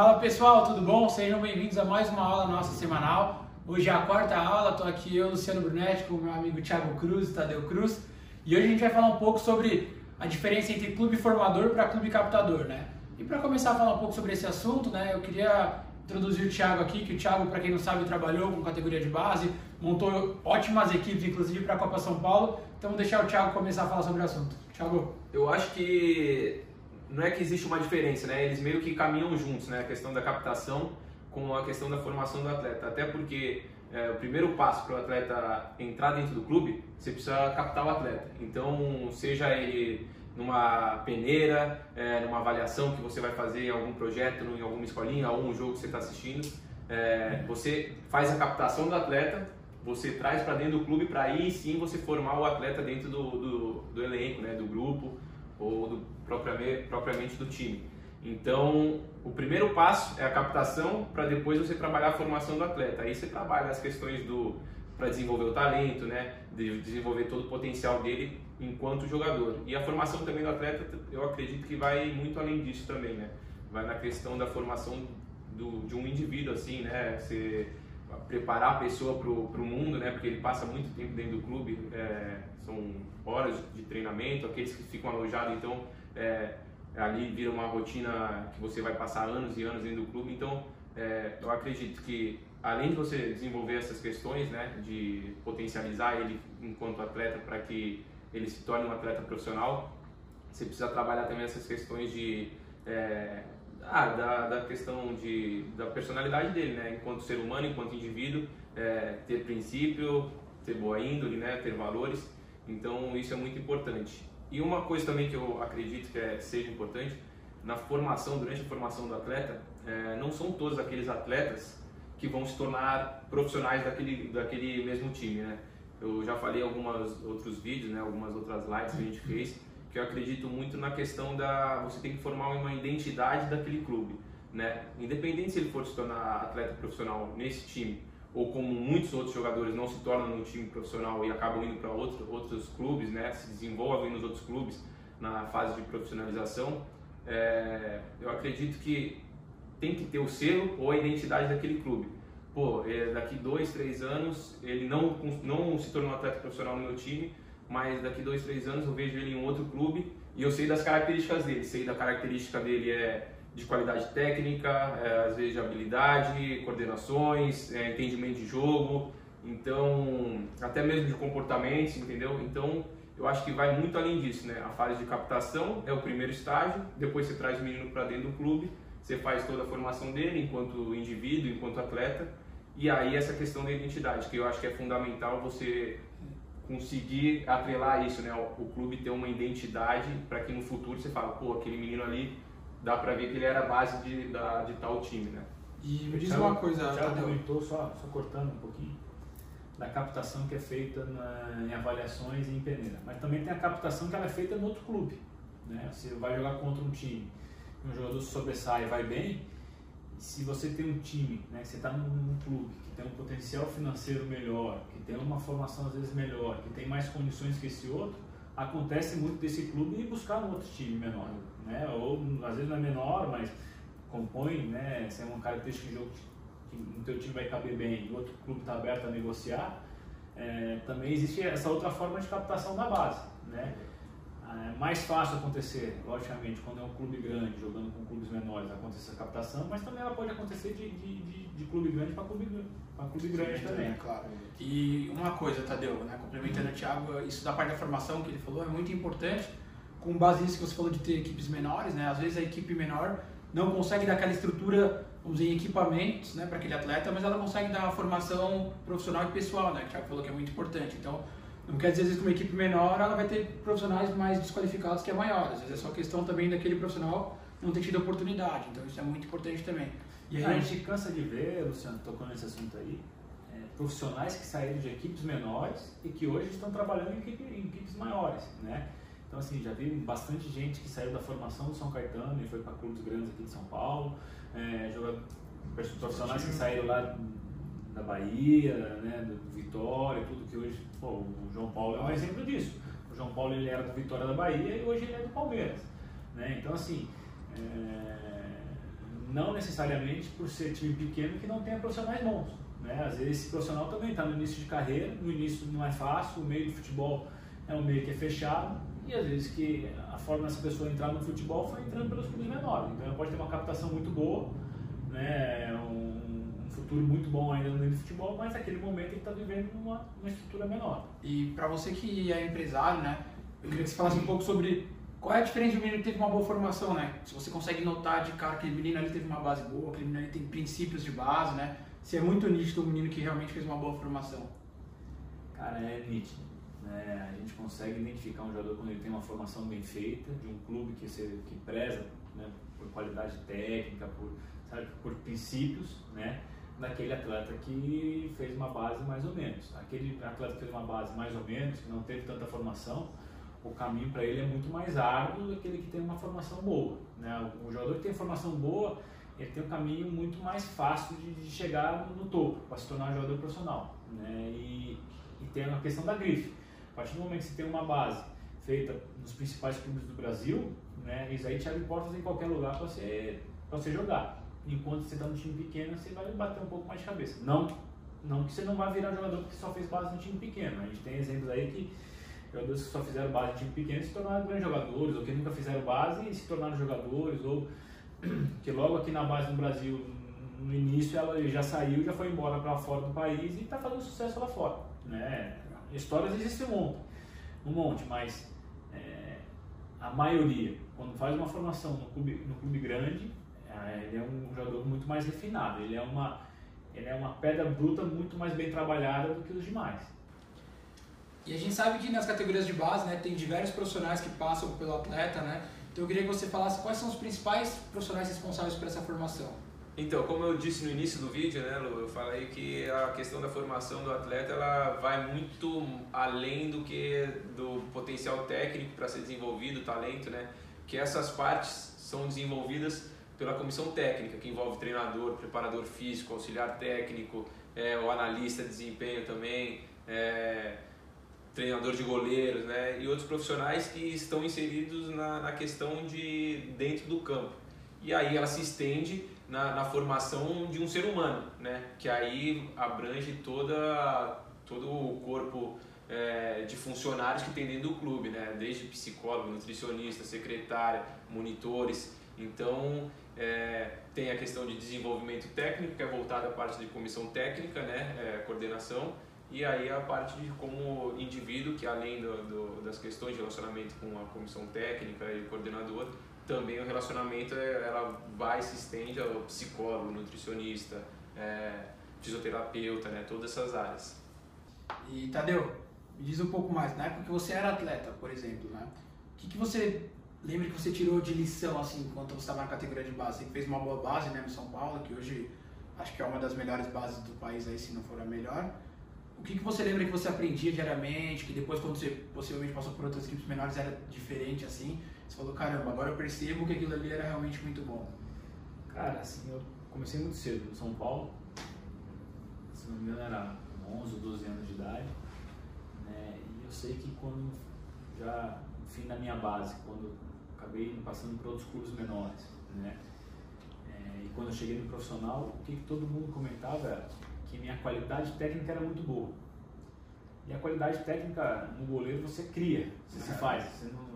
Fala pessoal, tudo bom? Sejam bem-vindos a mais uma aula nossa semanal. Hoje é a quarta aula, estou aqui eu, Luciano Brunetti, com o meu amigo Thiago Cruz, Tadeu Cruz. E hoje a gente vai falar um pouco sobre a diferença entre clube formador para clube captador, né? E para começar a falar um pouco sobre esse assunto, né, eu queria introduzir o Thiago aqui, que o Thiago, para quem não sabe, trabalhou com categoria de base, montou ótimas equipes, inclusive para a Copa São Paulo. Então vou deixar o Thiago começar a falar sobre o assunto. Thiago. Eu acho que não é que existe uma diferença, né? Eles meio que caminham juntos, né? A questão da captação com a questão da formação do atleta. Até porque é, o primeiro passo para o atleta entrar dentro do clube, você precisa captar o atleta. Então, seja ele numa peneira, é, numa avaliação que você vai fazer em algum projeto, em alguma escolinha ou um jogo que você está assistindo, é, você faz a captação do atleta, você traz para dentro do clube para aí sim você formar o atleta dentro do, do, do elenco, né, do grupo ou do, propriamente, propriamente do time. Então, o primeiro passo é a captação para depois você trabalhar a formação do atleta. Aí você trabalha as questões do para desenvolver o talento, né, de desenvolver todo o potencial dele enquanto jogador. E a formação também do atleta, eu acredito que vai muito além disso também, né? Vai na questão da formação do, de um indivíduo assim, né? Você preparar a pessoa para o mundo, né? Porque ele passa muito tempo dentro do clube, é, são horas de treinamento, aqueles que ficam alojados, então é, ali vira uma rotina que você vai passar anos e anos dentro do clube. Então, é, eu acredito que além de você desenvolver essas questões, né, de potencializar ele enquanto atleta para que ele se torne um atleta profissional, você precisa trabalhar também essas questões de é, ah, da, da questão de, da personalidade dele, né, enquanto ser humano, enquanto indivíduo, é, ter princípio, ter boa índole, né, ter valores. Então isso é muito importante. E uma coisa também que eu acredito que é, seja importante, na formação, durante a formação do atleta, é, não são todos aqueles atletas que vão se tornar profissionais daquele, daquele mesmo time, né? Eu já falei alguns outros vídeos, né, algumas outras lives que a gente fez, que eu acredito muito na questão da você tem que formar uma identidade daquele clube, né? Independente se ele for se tornar atleta profissional nesse time ou como muitos outros jogadores não se tornam no time profissional e acabam indo para outro, outros clubes, né? Se desenvolvem nos outros clubes na fase de profissionalização, é, eu acredito que tem que ter o selo ou a identidade daquele clube. Pô, é, daqui dois, três anos ele não não se tornou atleta profissional no meu time, mas daqui dois, três anos eu vejo ele em outro clube e eu sei das características dele. Sei da característica dele é de qualidade técnica, é, às vezes de habilidade, coordenações, é, entendimento de jogo, então até mesmo de comportamentos, entendeu? Então eu acho que vai muito além disso, né? A fase de captação é o primeiro estágio, depois você traz o menino para dentro do clube, você faz toda a formação dele enquanto indivíduo, enquanto atleta, e aí essa questão da identidade, que eu acho que é fundamental você conseguir atrelar isso, né? O, o clube ter uma identidade para que no futuro você fale, pô, aquele menino ali, dá para ver que ele era a base de, da, de tal time, né? E me diz uma coisa, já comentou, só, só cortando um pouquinho, da captação que é feita na, em avaliações e em peneira. Mas também tem a captação que ela é feita no outro clube. Né? Você vai jogar contra um time, um jogador sobressai e vai bem, se você tem um time, né, você está num, num, clube que tem um potencial financeiro melhor, que tem uma formação às vezes melhor, que tem mais condições que esse outro, acontece muito desse clube ir buscar um outro time menor, né? Ou às vezes não é menor, mas compõe, né? Se é uma característica de jogo que no teu time vai caber bem e o outro clube está aberto a negociar, é, também existe essa outra forma de captação da base, né? É mais fácil acontecer, logicamente, quando é um clube grande jogando com clubes menores, acontecer a captação, mas também ela pode acontecer de, de, de, de clube grande para clube, clube grande Sim, também. É claro. E uma coisa, Tadeu, né, complementando o Thiago, isso da parte da formação que ele falou é muito importante, com base nisso que você falou de ter equipes menores, né, às vezes a equipe menor não consegue dar aquela estrutura, vamos dizer, em equipamentos né, para aquele atleta, mas ela consegue dar uma formação profissional e pessoal, né, que Thiago falou que é muito importante. Então, não quer dizer, às vezes, que uma equipe menor ela vai ter profissionais mais desqualificados que a maior. Às vezes é só questão também daquele profissional não ter tido oportunidade. Então isso é muito importante também. E aí, a gente cansa de ver, Luciano, tocando nesse assunto aí, é, profissionais que saíram de equipes menores e que hoje estão trabalhando em, em equipes maiores, né? Então, assim, já vi bastante gente que saiu da formação do São Caetano e foi para clubes grandes aqui de São Paulo, é, profissionais que saíram lá da Bahia, né, do Vitória, tudo que hoje, pô, o João Paulo é um exemplo disso. O João Paulo ele era do Vitória da Bahia e hoje ele é do Palmeiras, né? Então assim, é, não necessariamente por ser time pequeno que não tenha profissionais bons. Né? Às vezes esse profissional também está no início de carreira, no início não é fácil, o meio do futebol é um meio que é fechado, e às vezes que a forma dessa pessoa entrar no futebol foi entrando pelos clubes menores. Então ela pode ter uma captação muito boa, né? um, um futuro muito bom ainda no meio do futebol, mas naquele momento ele está vivendo numa, numa estrutura menor. E para você que é empresário, né? Eu queria que você falasse um pouco sobre qual é a diferença de um menino que teve uma boa formação, né? Se você consegue notar de cara que aquele menino ali teve uma base boa, aquele menino ali tem princípios de base, né? Se é muito nítido um menino que realmente fez uma boa formação. Cara, é nítido. Né? A gente consegue identificar um jogador quando ele tem uma formação bem feita, de um clube que, se, que preza né, por qualidade técnica, por, sabe, por princípios, né? daquele atleta que fez uma base mais ou menos. Aquele atleta que fez uma base mais ou menos, que não teve tanta formação, o caminho para ele é muito mais árduo do que aquele que tem uma formação boa. Né? O jogador que tem formação boa, ele tem um caminho muito mais fácil de, de chegar no, topo, para se tornar um jogador profissional. Né? E, e tem a questão da grife. Partir do momento que você tem uma base feita nos principais clubes do Brasil, né, isso aí te abre portas em qualquer lugar para você, você jogar. Enquanto você está no time pequeno, você vai bater um pouco mais de cabeça. Não, não que você não vai virar jogador porque só fez base no time pequeno. A gente tem exemplos aí que jogadores que só fizeram base em time pequeno se tornaram grandes jogadores, ou que nunca fizeram base e se tornaram jogadores, ou que logo aqui na base no Brasil, no início, ela já saiu, já foi embora para fora do país e está fazendo sucesso lá fora. Né? Histórias existem um monte, um monte mas é, a maioria, quando faz uma formação no clube, no clube grande, é, ele é um jogador muito mais refinado, ele é, uma, ele é uma pedra bruta muito mais bem trabalhada do que os demais. E a gente sabe que nas categorias de base, né, tem diversos profissionais que passam pelo atleta, né? Então eu queria que você falasse quais são os principais profissionais responsáveis por essa formação. Então, como eu disse no início do vídeo, né, Lu, eu falei que a questão da formação do atleta ela vai muito além do que do potencial técnico para ser desenvolvido, talento, né? Que essas partes são desenvolvidas pela comissão técnica, que envolve treinador, preparador físico, auxiliar técnico, é, o analista de desempenho também, é, treinador de goleiros, né? E outros profissionais que estão inseridos na, na questão de dentro do campo. E aí ela se estende na, na, formação de um ser humano, né? Que aí abrange toda, todo o corpo é, de funcionários que tem dentro do clube, né? Desde psicólogo, nutricionista, secretária, monitores. Então, é, tem a questão de desenvolvimento técnico, que é voltada à parte de comissão técnica, né? É, coordenação. E aí a parte de como indivíduo, que além do, do, das questões de relacionamento com a comissão técnica e coordenador, também o relacionamento é, ela vai se estende ao psicólogo, nutricionista, é, fisioterapeuta, né, todas essas áreas. E Tadeu, me diz um pouco mais, na época que você era atleta, por exemplo, né? O que, que você lembra que você tirou de lição assim enquanto você estava na categoria de base? Você fez uma boa base né, no São Paulo, que hoje acho que é uma das melhores bases do país aí, se não for a melhor. O que, que você lembra que você aprendia diariamente, que depois quando você possivelmente passou por outras equipes menores era diferente assim? Você falou, caramba, agora eu percebo que aquilo ali era realmente muito bom. Cara, assim, eu comecei muito cedo no São Paulo. Se não me engano, era 11 ou 12 anos de idade. Né? E eu sei que quando, já no fim da minha base, quando acabei passando por outros clubes menores, né? É, e quando eu cheguei no profissional, o que, que todo mundo comentava era que minha qualidade técnica era muito boa. E a qualidade técnica no goleiro você cria, você se faz. Você não,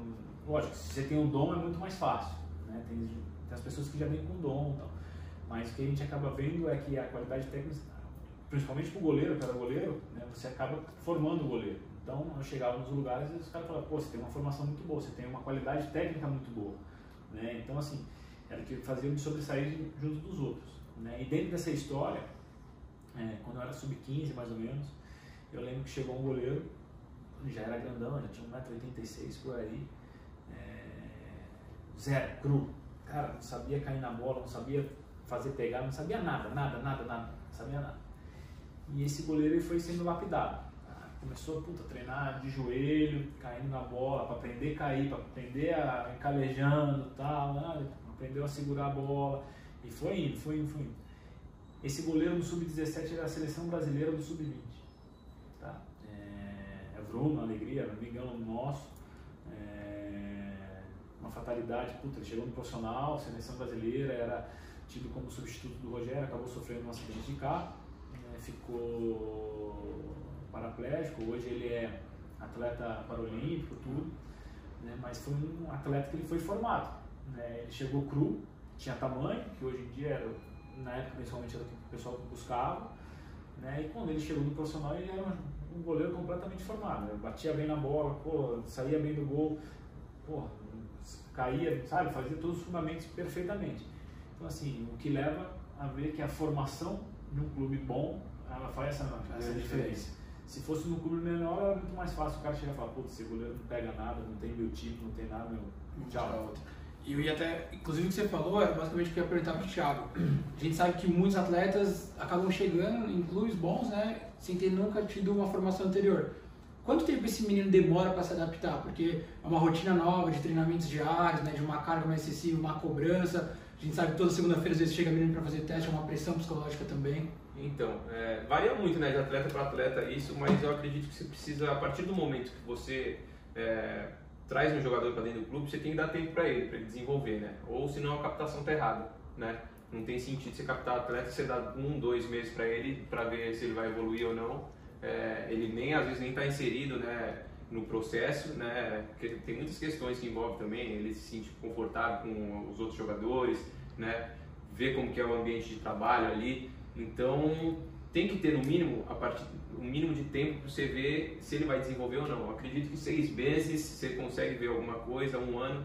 lógico, se você tem um dom é muito mais fácil. Né? Tem, tem as pessoas que já vêm com dom tal. Mas o que a gente acaba vendo é que a qualidade técnica, principalmente para o goleiro, para o goleiro, né, você acaba formando o goleiro. Então eu chegava nos lugares e os caras falavam, pô, você tem uma formação muito boa, você tem uma qualidade técnica muito boa. Né? Então assim, era o que fazia me sobressair junto dos outros. Né? E dentro dessa história, é, quando eu era sub-15 mais ou menos, eu lembro que chegou um goleiro, já era grandão, já tinha 1,86m por aí, Zero, cru. Cara, não sabia cair na bola, não sabia fazer pegar, não sabia nada, nada, nada, nada, não sabia nada. E esse goleiro ele foi sendo lapidado. Começou puta, a treinar de joelho, caindo na bola, para aprender a cair, para aprender a encalejando e tal, né? aprendeu a segurar a bola. E foi indo, foi indo, foi indo. Esse goleiro no Sub-17 era a seleção brasileira do Sub-20. Tá? É, é Bruno, Alegria, amigão nosso uma fatalidade, puta, ele chegou no profissional, seleção brasileira, era tido como substituto do Rogério, acabou sofrendo um acidente de carro, né, ficou paraplégico, hoje ele é atleta paralímpico, tudo, né, mas foi um atleta que ele foi formado. Né, ele chegou cru, tinha tamanho, que hoje em dia era, na época principalmente era o que o pessoal buscava, né, e quando ele chegou no profissional ele era um, goleiro completamente formado, né, batia bem na bola, pô, saía bem do gol, pô, caía, sabe, fazia todos os fundamentos perfeitamente. Então assim, o que leva a ver que a formação de um clube bom, ela faz essa, essa é diferença. Se fosse num clube menor, era muito mais fácil o cara chegar e falar, putz, esse goleiro não pega nada, não tem meu time, não tem nada, meu. Tchau. E eu ia até, inclusive o que você falou, é basicamente o que eu ia perguntar para o Thiago. A gente sabe que muitos atletas acabam chegando em clubes bons, né, sem ter nunca tido uma formação anterior. Quanto tempo esse menino demora para se adaptar? Porque é uma rotina nova de treinamentos diários, né, de uma carga mais excessiva, uma cobrança. A gente sabe que toda segunda-feira às vezes chega menino para fazer teste, é uma pressão psicológica também. Então, é, varia muito né, de atleta para atleta isso, mas eu acredito que você precisa, a partir do momento que você é, traz um jogador para dentro do clube, você tem que dar tempo para ele, para ele desenvolver, né? Ou senão a captação está errada, né? Não tem sentido você captar atleta, você dá um, dois meses para ele para ver se ele vai evoluir ou não. É, ele nem às vezes nem está inserido, né? no processo, né? Porque tem muitas questões que envolvem também, ele se sente confortável com os outros jogadores, né? Ver como que é o ambiente de trabalho ali. Então, tem que ter no mínimo a partir um mínimo de tempo para você ver se ele vai desenvolver ou não. Acredito que seis meses você consegue ver alguma coisa, um ano.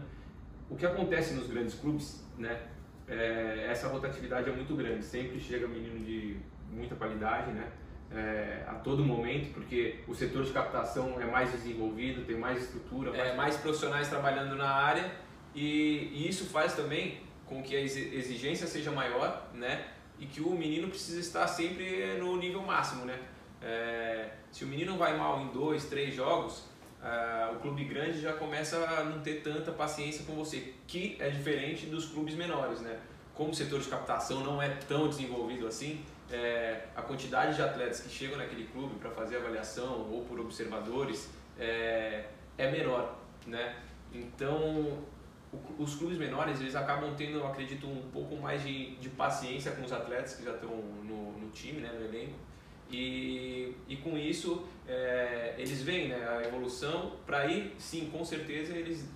O que acontece nos grandes clubes, né? É, essa rotatividade é muito grande. Sempre chega menino de muita qualidade, né? É, a todo momento, porque o setor de captação é mais desenvolvido, tem mais estrutura, mais, é, mais profissionais trabalhando na área e, e, isso faz também com que a exigência seja maior, né? E que o menino precisa estar sempre no nível máximo, né? É, se o menino vai mal em dois, três jogos, uh, o clube grande já começa a não ter tanta paciência com você, que é diferente dos clubes menores, né? Como o setor de captação não é tão desenvolvido assim, é, a quantidade de atletas que chegam naquele clube para fazer avaliação ou por observadores é, é menor, né? Então, o, os clubes menores eles acabam tendo, eu acredito, um pouco mais de, de paciência com os atletas que já estão no, no time, né, no elenco e, e com isso é, eles veem né, a evolução para aí sim, com certeza eles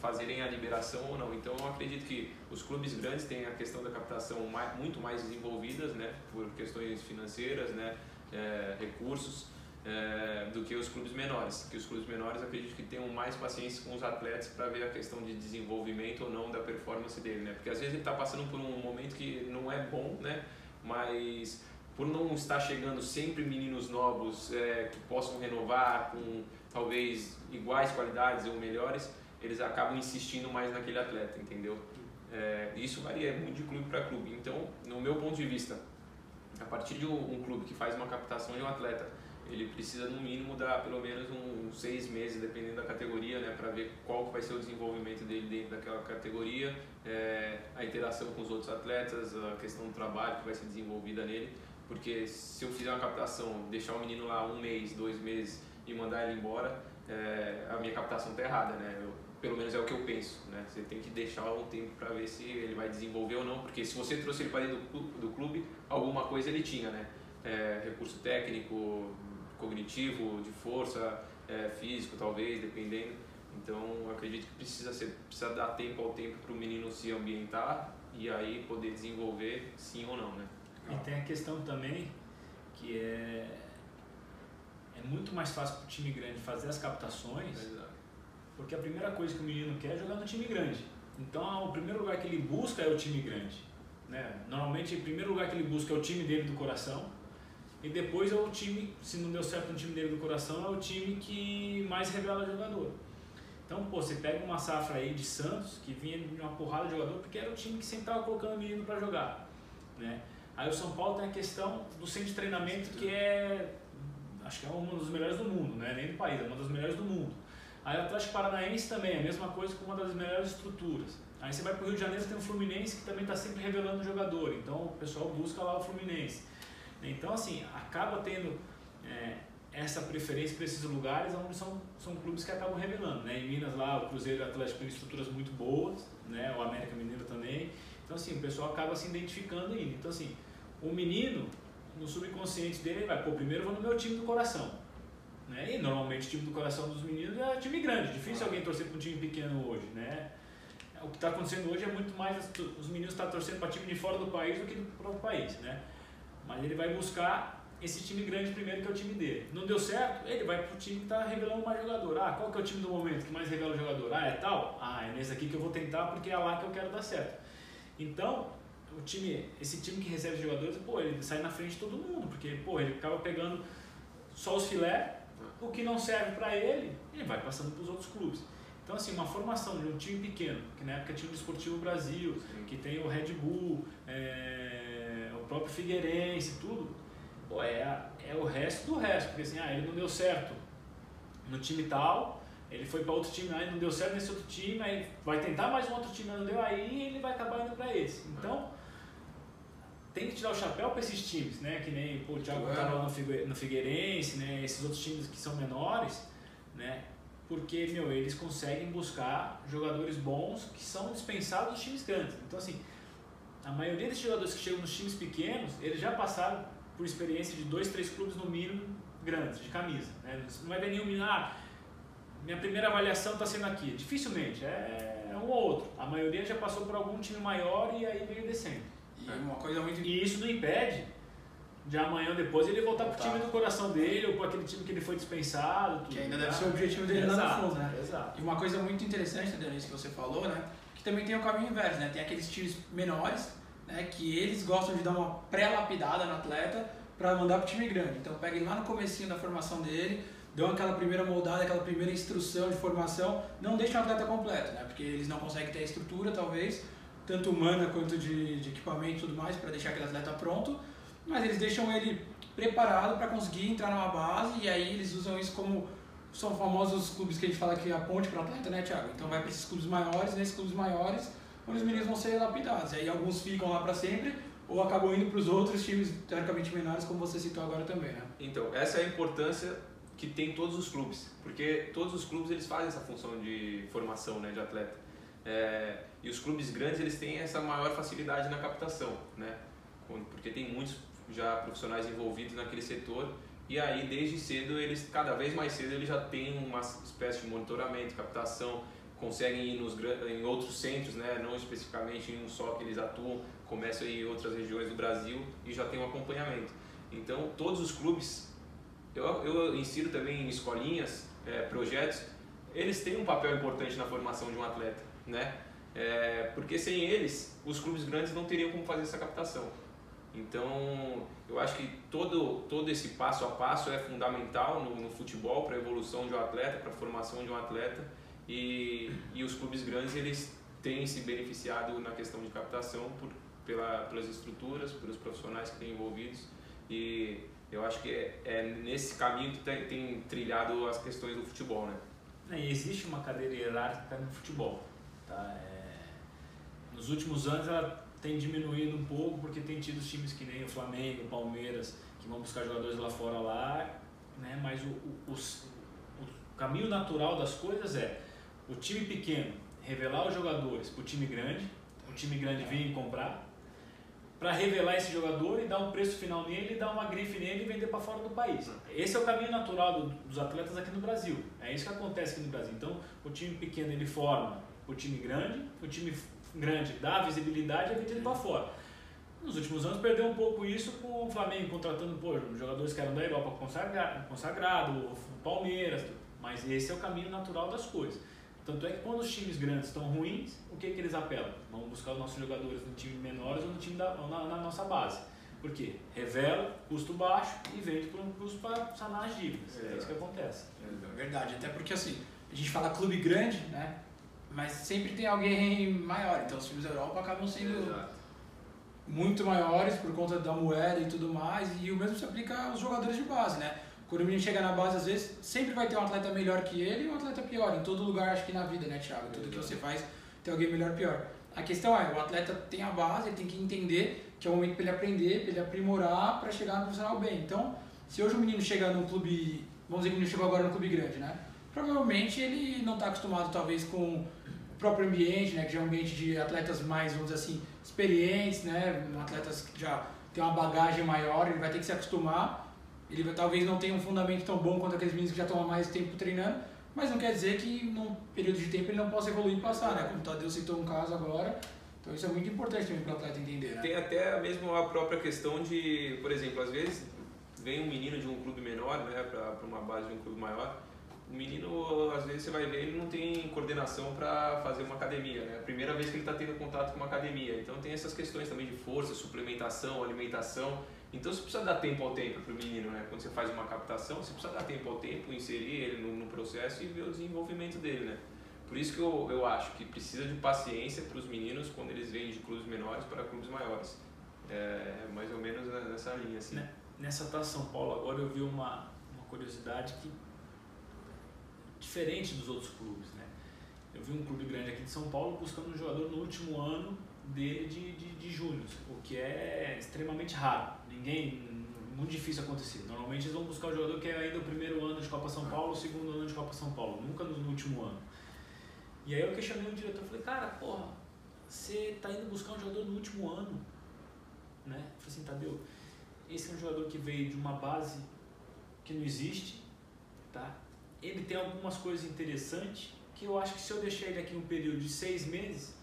fazerem a liberação ou não. Então eu acredito que os clubes grandes têm a questão da captação mais, muito mais desenvolvidas, né, por questões financeiras, né, é, recursos, é, do que os clubes menores. Que os clubes menores acredito que tenham mais paciência com os atletas para ver a questão de desenvolvimento ou não da performance dele, né? Porque às vezes ele está passando por um momento que não é bom, né? Mas por não estar chegando sempre meninos novos é, que possam renovar com talvez iguais qualidades ou melhores, eles acabam insistindo mais naquele atleta, entendeu? É, isso varia muito de clube para clube. Então, no meu ponto de vista, a partir de um, um, clube que faz uma captação de um atleta, ele precisa no mínimo dar pelo menos uns um, seis meses, dependendo da categoria, né, para ver qual vai ser o desenvolvimento dele dentro daquela categoria, é, a interação com os outros atletas, a questão do trabalho que vai ser desenvolvida nele porque se eu fizer uma captação, deixar o menino lá um mês, dois meses e mandar ele embora, é, a minha captação está errada, né? Eu, pelo menos é o que eu penso, né? Você tem que deixar um tempo para ver se ele vai desenvolver ou não, porque se você trouxe ele para dentro do clube, alguma coisa ele tinha, né? É, recurso técnico, cognitivo, de força, é, físico talvez, dependendo. Então acredito que precisa, ser, precisa dar tempo ao tempo para o menino se ambientar e aí poder desenvolver sim ou não, né? E tem a questão também que é, é muito mais fácil para o time grande fazer as captações, Exato. Porque a primeira coisa que o menino quer é jogar no time grande. Então, o primeiro lugar que ele busca é o time grande. Né? Normalmente, o primeiro lugar que ele busca é o time dele do coração, e depois é o time, se não deu certo no time dele do coração, é o time que mais revela jogador. Então, pô, você pega uma safra aí de Santos, que vinha de uma porrada de jogador, porque era o time que sempre estava colocando o menino para jogar. Né? Aí o São Paulo tem a questão do centro de treinamento que é, acho que é uma dos melhores do mundo, né? nem do país, é uma das melhores do mundo. Aí o Atlético Paranaense também, a mesma coisa com uma das melhores estruturas. Aí você vai para o Rio de Janeiro tem o Fluminense que também está sempre revelando jogador, então o pessoal busca lá o Fluminense. Então assim, acaba tendo é, essa preferência para esses lugares onde são, são clubes que acabam revelando. Né? Em Minas lá o Cruzeiro e o Atlético têm estruturas muito boas, né? o América Mineiro também. Então, assim, o pessoal acaba se identificando ainda. Então, assim, o menino, no subconsciente dele, ele vai, pô, primeiro eu vou no meu time do coração. Né? E normalmente o time do coração dos meninos é time grande, difícil alguém torcer para um time pequeno hoje, né? O que está acontecendo hoje é muito mais os meninos estão tá torcendo para time de fora do país do que do próprio país, né? Mas ele vai buscar esse time grande primeiro que é o time dele. Não deu certo, ele vai pro time que está revelando mais jogador. Ah, qual que é o time do momento que mais revela o jogador? Ah, é tal? Ah, é nesse aqui que eu vou tentar porque é lá que eu quero dar certo. Então, o time, esse time que recebe jogadores, pô, ele sai na frente de todo mundo, porque, pô, ele acaba pegando só os filé, o que não serve para ele, ele vai passando para os outros clubes. Então, assim, uma formação de um time pequeno, que na época tinha o Desportivo Brasil, Sim. que tem o Red Bull, é, o próprio Figueirense, tudo, pô, é, é o resto do resto, porque assim, ah, ele não deu certo no time tal, ele foi para outro time, aí não deu certo nesse outro time, aí vai tentar mais um outro time, não deu, aí ele vai acabar indo para esse. Então, tem que tirar o chapéu para esses times, né? Que nem pô, o Thiago estava no Figueirense, né? Esses outros times que são menores, né? Porque, meu, eles conseguem buscar jogadores bons que são dispensados dos times grandes. Então, assim, a maioria desses jogadores que chegam nos times pequenos, eles já passaram por experiência de dois, três clubes no mínimo grandes, de camisa. Né? Não vai ver nenhum, ah, minha primeira avaliação está sendo aqui. Dificilmente, é, é um ou outro. A maioria já passou por algum time maior e aí veio descendo. E, uma coisa muito... e isso não impede de amanhã ou depois ele voltar para o time do coração dele ou para aquele time que ele foi dispensado. Tudo, que ainda deve tá? ser o objetivo dele exato, lá no fundo, né? Exato. E uma coisa muito interessante, Denise, que você falou, né? Que também tem o caminho inverso, né? Tem aqueles times menores, né? Que eles gostam de dar uma pré-lapidada no atleta para mandar para o time grande. Então pega ele lá no comecinho da formação dele, dão aquela primeira moldada, aquela primeira instrução de formação, não deixa o atleta completo, né? Porque eles não conseguem ter a estrutura, talvez, tanto humana quanto de, de equipamento e tudo mais, para deixar aquele atleta pronto, mas eles deixam ele preparado para conseguir entrar numa base e aí eles usam isso como são famosos clubes que a gente fala que é a ponte para atleta, né, Thiago? Então vai para esses clubes maiores, nesses clubes maiores, onde os meninos vão ser lapidados. E aí alguns ficam lá para sempre ou acabam indo para os outros times teoricamente menores, como você citou agora também, né? Então, essa é a importância que tem todos os clubes, porque todos os clubes eles fazem essa função de formação né, de atleta. É, e os clubes grandes eles têm essa maior facilidade na captação, né? Porque tem muitos já profissionais envolvidos naquele setor e aí desde cedo eles cada vez mais cedo eles já têm uma espécie de monitoramento, captação, conseguem ir nos em outros centros, né? Não especificamente em um só que eles atuam, começam em outras regiões do Brasil e já tem um acompanhamento. Então todos os clubes eu, eu insiro também em escolinhas, é, projetos, eles têm um papel importante na formação de um atleta, né? É, porque sem eles, os clubes grandes não teriam como fazer essa captação. Então, eu acho que todo, todo esse passo a passo é fundamental no, no futebol para a evolução de um atleta, para a formação de um atleta. E, e os clubes grandes eles têm se beneficiado na questão de captação por, pela, pelas estruturas, pelos profissionais que têm envolvidos. E eu acho que é, é nesse caminho que tem, tem, trilhado as questões do futebol, né? É, e existe uma cadeira hierárquica no futebol. Tá? É, nos últimos anos ela tem diminuído um pouco porque tem tido times que nem o Flamengo, o Palmeiras, que vão buscar jogadores lá fora lá, né? mas o, o, o, o caminho natural das coisas é o time pequeno revelar os jogadores para o time grande, o time grande vir comprar, para revelar esse jogador e dar um preço final nele, dar uma grife nele e vender para fora do país. Esse é o caminho natural do, dos atletas aqui no Brasil. É isso que acontece aqui no Brasil. Então, o time pequeno ele forma o time grande, o time grande dá visibilidade e é vendido para fora. Nos últimos anos perdeu um pouco isso com o Flamengo contratando pô, jogadores que eram da Europa consagrado, consagrado o Palmeiras, mas esse é o caminho natural das coisas. Tanto é que quando os times grandes estão ruins, o que, que eles apelam? Vamos buscar os nossos jogadores no time menores ou no time da, ou na, na, nossa base. Por quê? Revela, custo baixo e vende por um custo para sanar as dívidas. É, é isso que acontece. É verdade, até porque assim, a gente fala clube grande, né? Mas sempre tem alguém maior. Então os times da Europa acabam sendo Exato. muito maiores por conta da moeda e tudo mais. E o mesmo se aplica aos jogadores de base, né? Quando o menino chega na base, às vezes, sempre vai ter um atleta melhor que ele e um atleta pior. Em todo lugar, acho que na vida, né, Thiago? Tudo que você faz, tem alguém melhor pior. A questão é, o atleta tem a base, ele tem que entender que é o momento para ele aprender, para ele aprimorar, para chegar no profissional bem. Então, se hoje o menino chega num clube, vamos dizer que o menino chegou agora no clube grande, né? Provavelmente ele não está acostumado, talvez, com próprio ambiente, né, que já é um ambiente de atletas mais, vamos dizer assim, experientes, né, atletas que já têm uma bagagem maior, ele vai ter que se acostumar. Ele talvez não tenha um fundamento tão bom quanto aqueles meninos que já estão há mais tempo treinando, mas não quer dizer que num período de tempo ele não possa evoluir e passar, né? Como o Tadeu citou um caso agora, então isso é muito importante também para o atleta entender. Né? Tem até mesmo a própria questão de, por exemplo, às vezes vem um menino de um clube menor, né, para uma base de um clube maior, o menino, às vezes você vai ver, ele não tem coordenação para fazer uma academia, né? A primeira vez que ele está tendo contato com uma academia. Então tem essas questões também de força, suplementação, alimentação. Então você precisa dar tempo ao tempo para o menino, né? Quando você faz uma captação, você precisa dar tempo ao tempo, inserir ele no, no processo e ver o desenvolvimento dele, né? Por isso que eu, eu acho que precisa de paciência para os meninos quando eles vêm de clubes menores para clubes maiores. É mais ou menos nessa linha, assim. Né? Nessa Taça São Paulo agora eu vi uma, uma curiosidade que diferente dos outros clubes, né? Eu vi um clube grande aqui de São Paulo buscando um jogador no último ano dele de, de, de júnior, o que é extremamente raro. Ninguém, muito difícil acontecer. Normalmente eles vão buscar o jogador que é ainda o primeiro ano de Copa São Paulo, o segundo ano de Copa São Paulo, nunca no, no último ano. E aí eu questionei o diretor, falei, cara, porra, você tá indo buscar um jogador no último ano, né? Eu falei assim, Tadeu, esse é um jogador que veio de uma base que não existe, tá? Ele tem algumas coisas interessantes que eu acho que se eu deixar ele aqui um período de seis meses,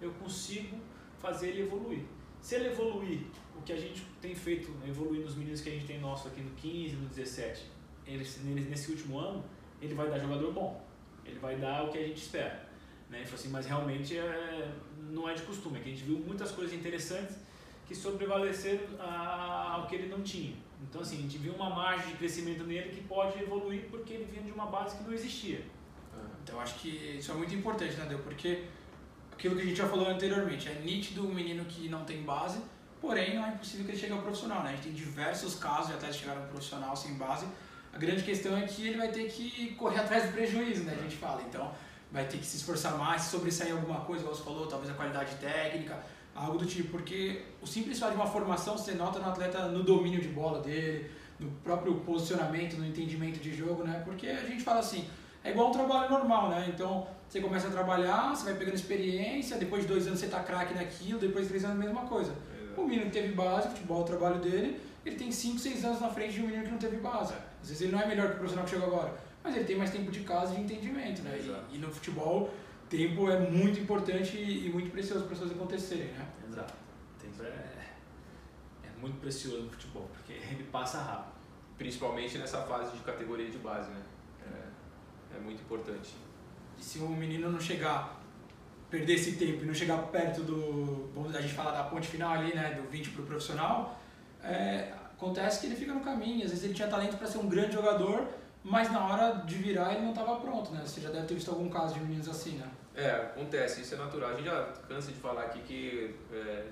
eu consigo fazer ele evoluir. Se ele evoluir, o que a gente tem feito, evoluir nos meninos que a gente tem nosso aqui no 15, no 17, ele, nesse último ano, ele vai dar jogador bom ele vai dar o que a gente espera. Né? Assim, mas realmente é, não é de costume, é que a gente viu muitas coisas interessantes que sobrevaleceram ao que ele não tinha. Então, assim, a gente viu uma margem de crescimento nele que pode evoluir porque ele vinha de uma base que não existia. Então, acho que isso é muito importante, né, Deu? Porque aquilo que a gente já falou anteriormente, é nítido um menino que não tem base, porém não é impossível que ele chegue ao profissional, né? A gente tem diversos casos de atletas chegaram ao profissional sem base, a grande questão é que ele vai ter que correr atrás do prejuízo, né? A gente fala. Então, vai ter que se esforçar mais, sobressair alguma coisa, como você falou, talvez a qualidade técnica, algo do tipo. Porque o simples fato de uma formação você nota no atleta no domínio de bola dele, no próprio posicionamento, no entendimento de jogo, né? Porque a gente fala assim, é igual um trabalho normal, né? Então, você começa a trabalhar, você vai pegando experiência, depois de dois anos você tá craque naquilo, depois de três anos a mesma coisa. O menino que teve base, futebol, o trabalho dele, ele tem cinco, seis anos na frente de um menino que não teve base. Às vezes ele não é melhor que o profissional que chegou agora, mas ele tem mais tempo de casa e de entendimento, né? E, e, no futebol, tempo é muito importante e, muito precioso para as coisas acontecerem, né? Exato. Tempo é, é muito precioso no futebol, porque ele passa rápido. Principalmente nessa fase de categoria de base, né? É, é muito importante. E se o menino não chegar, perder esse tempo e não chegar perto do, vamos a gente falar da ponte final ali, né, do 20 para o profissional, é, acontece que ele fica no caminho. Às vezes ele tinha talento para ser um grande jogador, mas na hora de virar ele não estava pronto, né? Você já deve ter visto algum caso de meninos assim, né? É, acontece, isso é natural. A gente já cansa de falar aqui que é,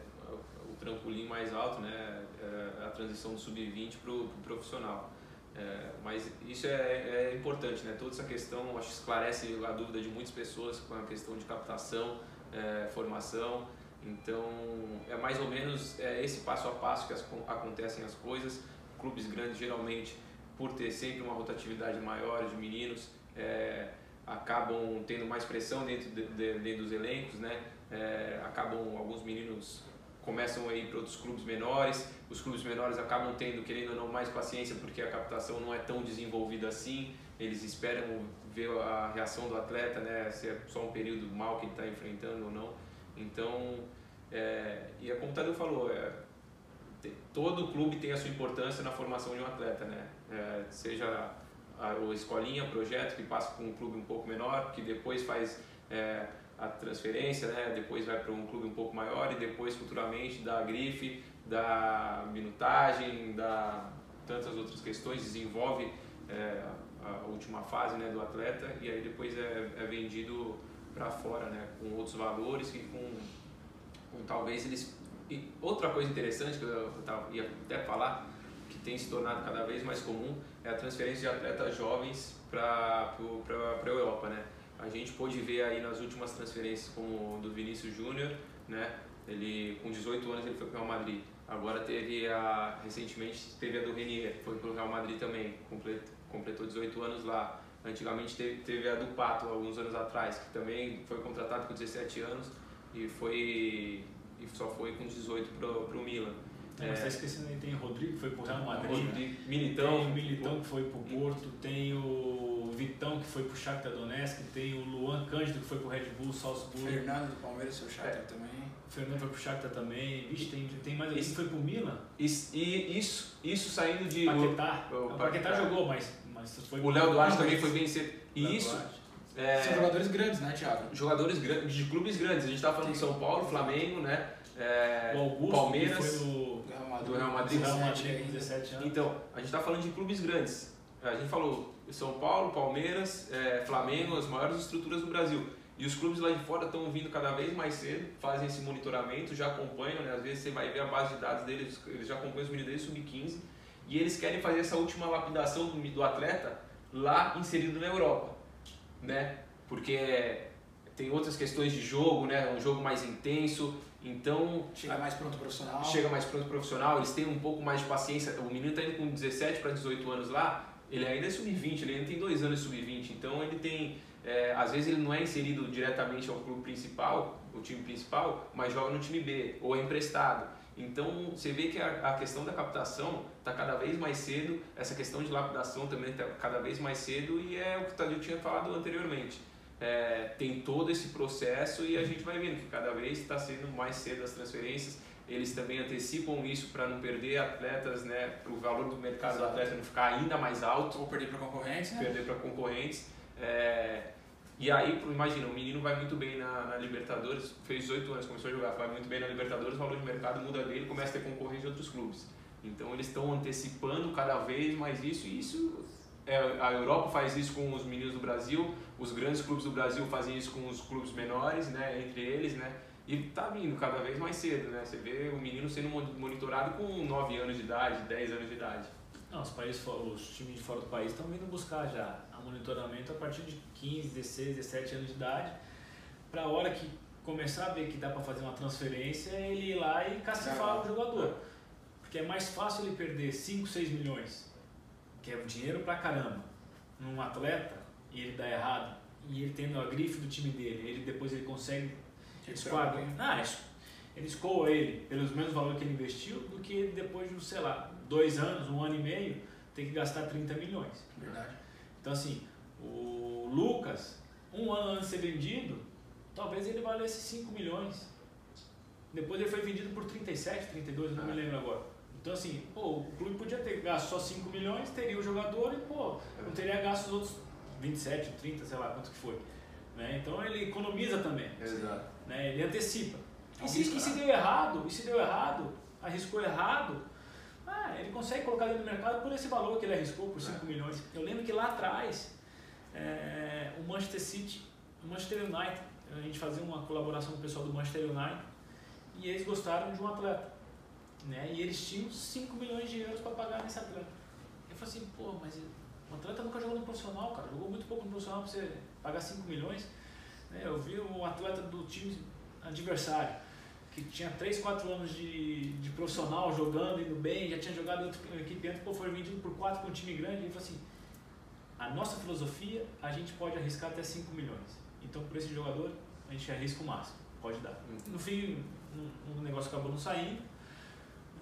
o trampolim mais alto, né, é a transição do sub-20 para o pro profissional. É, mas isso é, é, importante, né? Toda essa questão, acho que esclarece a dúvida de muitas pessoas com a questão de captação, é, formação. Então, é mais ou menos é, esse passo a passo que as, acontecem as coisas. Clubes grandes, geralmente, por ter sempre uma rotatividade maior de meninos, é, acabam tendo mais pressão dentro, de, de, dentro dos elencos, né? É, acabam, alguns meninos começam a ir para outros clubes menores, os clubes menores acabam tendo, querendo ou não, mais paciência porque a captação não é tão desenvolvida assim, eles esperam ver a reação do atleta, né? se é só um período mal que ele está enfrentando ou não. Então, é, e como o Tadeu falou, é, todo clube tem a sua importância na formação de um atleta, né? É, seja a, a escolinha, projeto que passa para um clube um pouco menor, que depois faz é, a transferência, né? depois vai para um clube um pouco maior e depois futuramente dá a grife, dá minutagem, dá tantas outras questões, desenvolve é, a última fase né, do atleta e aí depois é, é vendido para fora, né, com outros valores e com, com talvez eles. E outra coisa interessante que eu, ia até falar, que tem se tornado cada vez mais comum, é a transferência de atletas jovens para a Europa, né? A gente pôde ver aí nas últimas transferências como do Vinícius Júnior, né? Ele com 18 anos ele foi para o Real Madrid. Agora teve a recentemente teve a do Renier, foi para o Real Madrid também, completou, completou 18 anos lá. Antigamente teve, teve a do Pato, alguns anos atrás, que também foi contratado com 17 anos e foi e só foi com 18 pro, pro Milan. É, mas tá esquecendo aí, tem o Rodrigo que foi pro Real Madrid. Rodrigo, Militão. Tem o Militão que foi pro Porto, tem o Vitão que foi pro Shakhtar Donetsk, tem o Luan Cândido que foi pro Red Bull, Salzburgo. Fernando do Palmeiras foi pro Shakhtar é. também. O Fernando foi pro Shakhtar também. Vixe, tem, tem mais alguém que foi pro Milan. Isso, e isso, isso saindo de... Paquetá. O, o, o Paquetá jogou, mas, mas foi... O Léo Duarte também foi cedo. E isso... É, São jogadores grandes, né, Thiago? Jogadores grandes, de clubes grandes. A gente tá falando de São Paulo, Flamengo, né? É, o Augusto, Palmeiras, foi do, do Real Madrid, Real Madrid 17 anos. Então, a gente está falando de clubes grandes. A gente falou São Paulo, Palmeiras, é, Flamengo, as maiores estruturas do Brasil. E os clubes lá de fora estão vindo cada vez mais cedo, fazem esse monitoramento, já acompanham, né? às vezes você vai ver a base de dados deles, eles já acompanham os meninos sub-15, e eles querem fazer essa última lapidação do, do atleta lá inserido na Europa, né? Porque tem outras questões de jogo, né? Um jogo mais intenso, então. Chega mais pronto profissional. Chega mais pronto profissional, eles têm um pouco mais de paciência. O menino está indo com 17 para 18 anos lá, ele ainda é sub-20, ele ainda tem dois anos de sub-20, então ele tem. É, às vezes ele não é inserido diretamente ao clube principal, o time principal, mas joga no time B ou é emprestado. Então você vê que a, a questão da captação está cada vez mais cedo, essa questão de lapidação também está cada vez mais cedo e é o que o Tadeu tinha falado anteriormente é, tem todo esse processo e a gente vai vendo que cada vez está sendo mais cedo as transferências. Eles também antecipam isso para não perder atletas, né, para o valor do mercado Exato. do atleta não ficar ainda mais alto. Ou perder para concorrentes. Né? Perder para concorrentes. É, e aí, imagina, o menino vai muito bem na, na, Libertadores, fez 18 anos, começou a jogar, vai muito bem na Libertadores, o valor de mercado muda dele, começa a ter concorrência de outros clubes. Então eles estão antecipando cada vez mais isso e isso é, a Europa faz isso com os meninos do Brasil, os grandes clubes do Brasil fazem isso com os clubes menores, né, entre eles, né, e tá vindo cada vez mais cedo, né, você vê o menino sendo monitorado com 9 anos de idade, 10 anos de idade. Não, os, países, os times de fora do país estão vindo buscar já a monitoramento a partir de 15, 16, 17 anos de idade, para a hora que começar a ver que dá para fazer uma transferência, ele ir lá e cacifar o jogador. Porque é mais fácil ele perder 5, 6 milhões que é dinheiro pra caramba, num atleta e ele dá errado, e ele tendo a grife do time dele, ele depois ele consegue esquadrar, ah, ele escoa ele pelos mesmos valores que ele investiu, do que depois de, sei lá, dois anos, um ano e meio, tem que gastar 30 milhões. Verdade. Então assim, o Lucas, um ano antes de ser vendido, talvez ele valesse 5 milhões. Depois ele foi vendido por 37, 32, não ah. me lembro agora. Então, assim, pô, o clube podia ter gasto só 5 milhões, teria o jogador e, pô, não teria gasto os outros 27, 30, sei lá quanto que foi. Né? Então, ele economiza também. Exato. Né? Ele antecipa. E se, e se deu errado, e se deu errado, arriscou errado, ah, ele consegue colocar ele no mercado por esse valor que ele arriscou, por 5 é. milhões. Eu lembro que lá atrás, é, o Manchester City, o Manchester United, a gente fazia uma colaboração com o pessoal do Manchester United e eles gostaram de um atleta. Né? E eles tinham 5 milhões de euros para pagar nesse atleta. Eu falei assim, pô, mas o atleta nunca jogou no profissional, cara. Jogou muito pouco no profissional para você pagar 5 milhões. Né? Eu vi um atleta do time adversário, que tinha 3, 4 anos de, de profissional jogando, indo bem, já tinha jogado em outra equipe antes, pô, foi vendido por 4 para um time grande. E ele falou assim, a nossa filosofia, a gente pode arriscar até 5 milhões. Então, por esse jogador, a gente arrisca o máximo. Pode dar. Uhum. No fim, o negócio acabou não saindo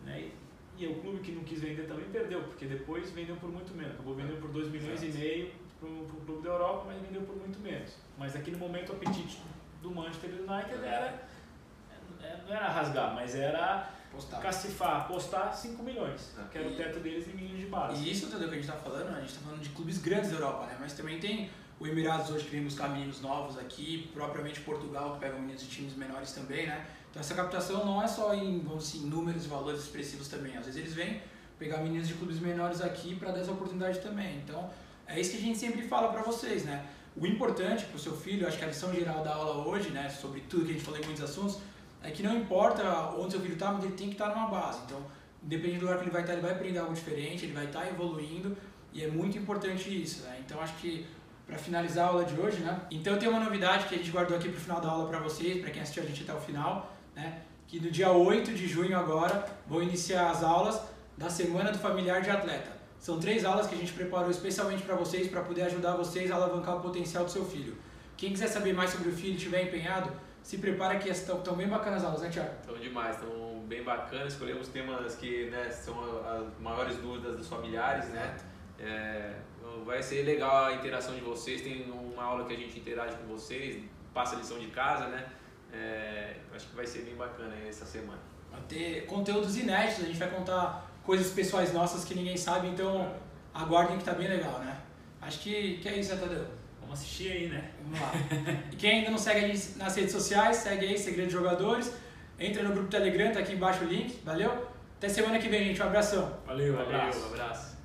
né? E, o clube que não quis vender também perdeu, porque depois vendeu por muito menos. Acabou vendendo por 2 milhões e meio para o clube da Europa, mas vendeu por muito menos. Mas aqui no momento o apetite do Manchester United era é, não era rasgar, mas era postar. cacifar, apostar 5 milhões, é. que era o teto deles em meninos de base. E isso entendeu que a gente está falando, a gente está falando de clubes grandes da Europa, né? mas também tem o Emirados hoje que vem buscar meninos novos aqui, propriamente Portugal que pega meninos de times menores também, né? Então essa captação não é só em, vamos assim, números e valores expressivos também. Às vezes eles vêm pegar meninos de clubes menores aqui para dar essa oportunidade também. Então é isso que a gente sempre fala para vocês, né? O importante para o seu filho, acho que a lição geral da aula hoje, né, sobre tudo que a gente falou em muitos assuntos, é que não importa onde seu filho está, mas ele tem que estar tá numa base. Então, independente do lugar que ele vai estar, tá, ele vai aprender algo diferente, ele vai estar tá evoluindo e é muito importante isso, né? Então, acho que para finalizar a aula de hoje, né? Então, tenho uma novidade que a gente guardou aqui para o final da aula para vocês, para quem assistiu a gente até o final né, que no dia 8 de junho agora vão iniciar as aulas da Semana do Familiar de Atleta. São três aulas que a gente preparou especialmente para vocês, para poder ajudar vocês a alavancar o potencial do seu filho. Quem quiser saber mais sobre o filho e estiver empenhado, se prepara que estão, estão bem bacanas as aulas, né, Tiago? Estão demais, estão bem bacanas. Escolhemos temas que né, são as maiores dúvidas dos familiares, né? É, vai ser legal a interação de vocês. Tem uma aula que a gente interage com vocês, passa a lição de casa, né? É, acho que vai ser bem bacana essa semana. Vai ter conteúdos inéditos, a gente vai contar coisas pessoais nossas que ninguém sabe, então aguardem que tá bem legal, né? Acho que, que é isso, né, Tadeu? Vamos assistir aí, né? Vamos lá. e quem ainda não segue a gente nas redes sociais, segue aí, Segredo de Jogadores. Entra no grupo Telegram, tá aqui embaixo o link. Valeu? Até semana que vem, gente. Um abração. Valeu, Valeu, abraço. Um abraço.